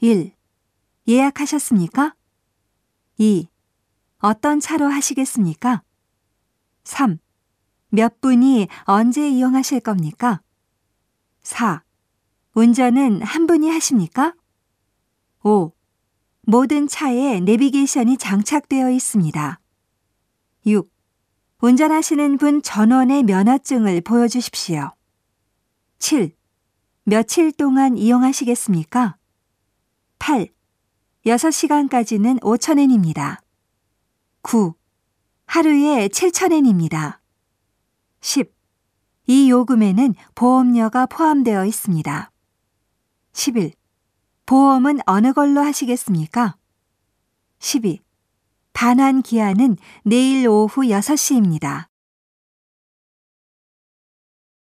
1. 예약하셨습니까? 2. 어떤 차로 하시겠습니까? 3. 몇 분이 언제 이용하실 겁니까? 4. 운전은 한 분이 하십니까? 5. 모든 차에 내비게이션이 장착되어 있습니다. 6. 운전하시는 분 전원의 면허증을 보여주십시오. 7. 며칠 동안 이용하시겠습니까? 8. 6시간까지는 5천엔입니다. 9. 하루에 7천엔입니다. 10. 이 요금에는 보험료가 포함되어 있습니다. 11. 보험은 어느 걸로 하시겠습니까? 12. 반환 기한은 내일 오후 6시입니다.